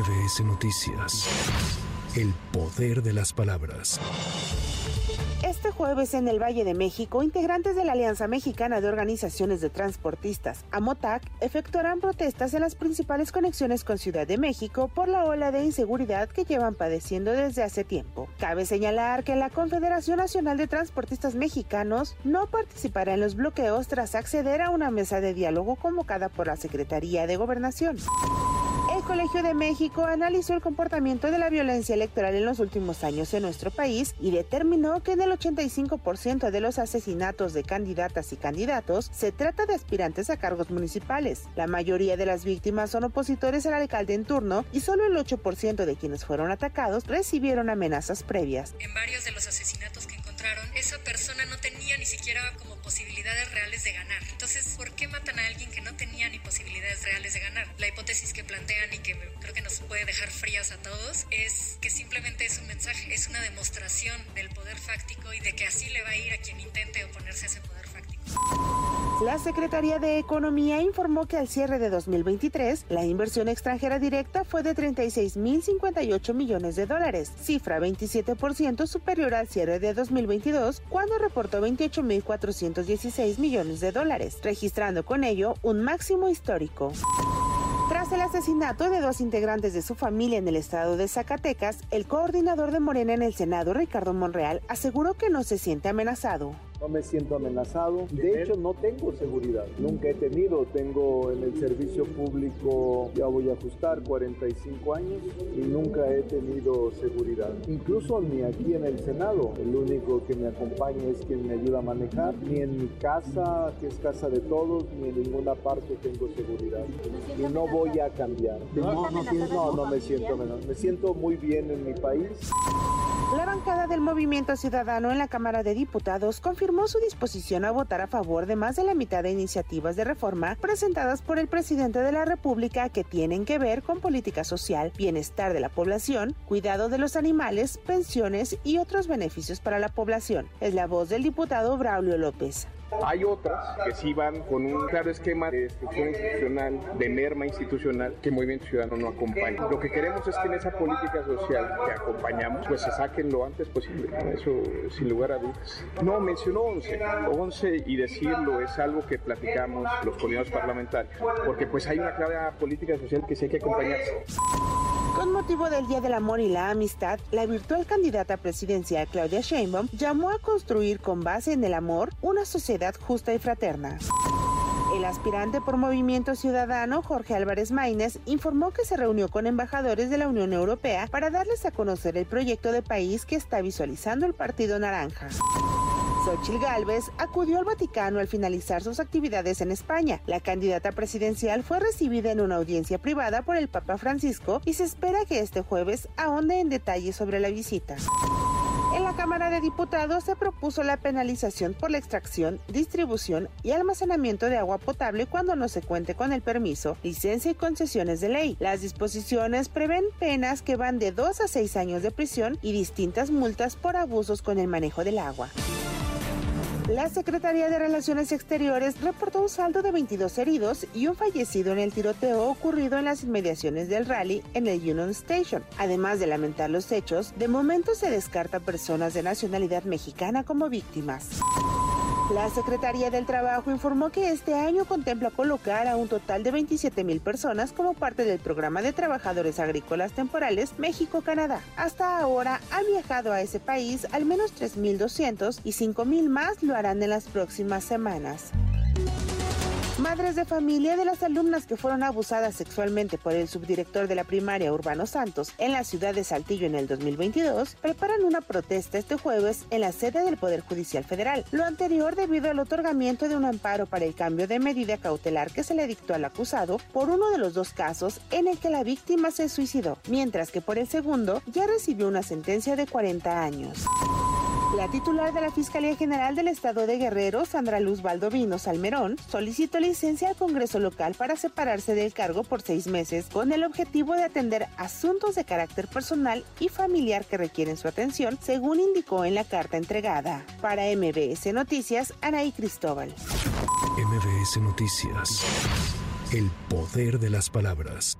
MBS Noticias. El poder de las palabras. Este jueves en el Valle de México, integrantes de la Alianza Mexicana de Organizaciones de Transportistas, AMOTAC, efectuarán protestas en las principales conexiones con Ciudad de México por la ola de inseguridad que llevan padeciendo desde hace tiempo. Cabe señalar que la Confederación Nacional de Transportistas Mexicanos no participará en los bloqueos tras acceder a una mesa de diálogo convocada por la Secretaría de Gobernación. El Colegio de México analizó el comportamiento de la violencia electoral en los últimos años en nuestro país y determinó que en el 85% de los asesinatos de candidatas y candidatos se trata de aspirantes a cargos municipales. La mayoría de las víctimas son opositores al alcalde en turno y solo el 8% de quienes fueron atacados recibieron amenazas previas. En varios de los asesinatos que encontraron, esa persona no tenía ni siquiera como posibilidades reales de ganar. Entonces, ¿por qué matan a alguien que no tenía ni posibilidades reales de ganar? La hipótesis que plantean y que creo que nos puede dejar frías a todos es que simplemente es un mensaje, es una demostración del poder fáctico y de que así le va a ir a quien intente oponerse a ese poder fáctico. La Secretaría de Economía informó que al cierre de 2023, la inversión extranjera directa fue de 36.058 millones de dólares, cifra 27% superior al cierre de 2022, cuando reportó 28.416 millones de dólares, registrando con ello un máximo histórico. Tras el asesinato de dos integrantes de su familia en el estado de Zacatecas, el coordinador de Morena en el Senado, Ricardo Monreal, aseguró que no se siente amenazado no me siento amenazado. De hecho, no tengo seguridad. Nunca he tenido. Tengo en el servicio público, ya voy a ajustar, 45 años y nunca he tenido seguridad. Incluso ni aquí en el Senado. El único que me acompaña es quien me ayuda a manejar. Ni en mi casa, que es casa de todos, ni en ninguna parte tengo seguridad. Y no voy a cambiar. No, no, no, no me siento menos. Me siento muy bien en mi país. La bancada del Movimiento Ciudadano en la Cámara de Diputados confirmó su disposición a votar a favor de más de la mitad de iniciativas de reforma presentadas por el presidente de la República que tienen que ver con política social, bienestar de la población, cuidado de los animales, pensiones y otros beneficios para la población. Es la voz del diputado Braulio López. Hay otras que sí van con un claro esquema de destrucción institucional, de merma institucional, que Movimiento Ciudadano no acompaña. Lo que queremos es que en esa política social que acompañamos, pues se saquen lo antes posible. Eso sin lugar a dudas. No, mencionó 11. 11 y decirlo es algo que platicamos los coordinadores parlamentarios, porque pues hay una clara política social que sí hay que acompañarse. Con motivo del Día del Amor y la Amistad, la virtual candidata presidencial Claudia Sheinbaum llamó a construir con base en el amor una sociedad justa y fraterna. El aspirante por Movimiento Ciudadano, Jorge Álvarez Maínez, informó que se reunió con embajadores de la Unión Europea para darles a conocer el proyecto de país que está visualizando el Partido Naranja. Xochil Gálvez acudió al Vaticano al finalizar sus actividades en España. La candidata presidencial fue recibida en una audiencia privada por el Papa Francisco y se espera que este jueves ahonde en detalles sobre la visita. En la Cámara de Diputados se propuso la penalización por la extracción, distribución y almacenamiento de agua potable cuando no se cuente con el permiso, licencia y concesiones de ley. Las disposiciones prevén penas que van de 2 a 6 años de prisión y distintas multas por abusos con el manejo del agua. La Secretaría de Relaciones Exteriores reportó un saldo de 22 heridos y un fallecido en el tiroteo ocurrido en las inmediaciones del rally en el Union Station. Además de lamentar los hechos, de momento se descarta personas de nacionalidad mexicana como víctimas. La Secretaría del Trabajo informó que este año contempla colocar a un total de 27 mil personas como parte del programa de trabajadores agrícolas temporales México-Canadá. Hasta ahora ha viajado a ese país al menos 3.200 y 5 mil más lo harán en las próximas semanas. Madres de familia de las alumnas que fueron abusadas sexualmente por el subdirector de la primaria Urbano Santos en la ciudad de Saltillo en el 2022 preparan una protesta este jueves en la sede del Poder Judicial Federal. Lo anterior debido al otorgamiento de un amparo para el cambio de medida cautelar que se le dictó al acusado por uno de los dos casos en el que la víctima se suicidó, mientras que por el segundo ya recibió una sentencia de 40 años. La titular de la Fiscalía General del Estado de Guerrero, Sandra Luz Valdovino Salmerón, solicitó licencia al Congreso local para separarse del cargo por seis meses con el objetivo de atender asuntos de carácter personal y familiar que requieren su atención, según indicó en la carta entregada. Para MBS Noticias, Anaí Cristóbal. MBS Noticias. El poder de las palabras.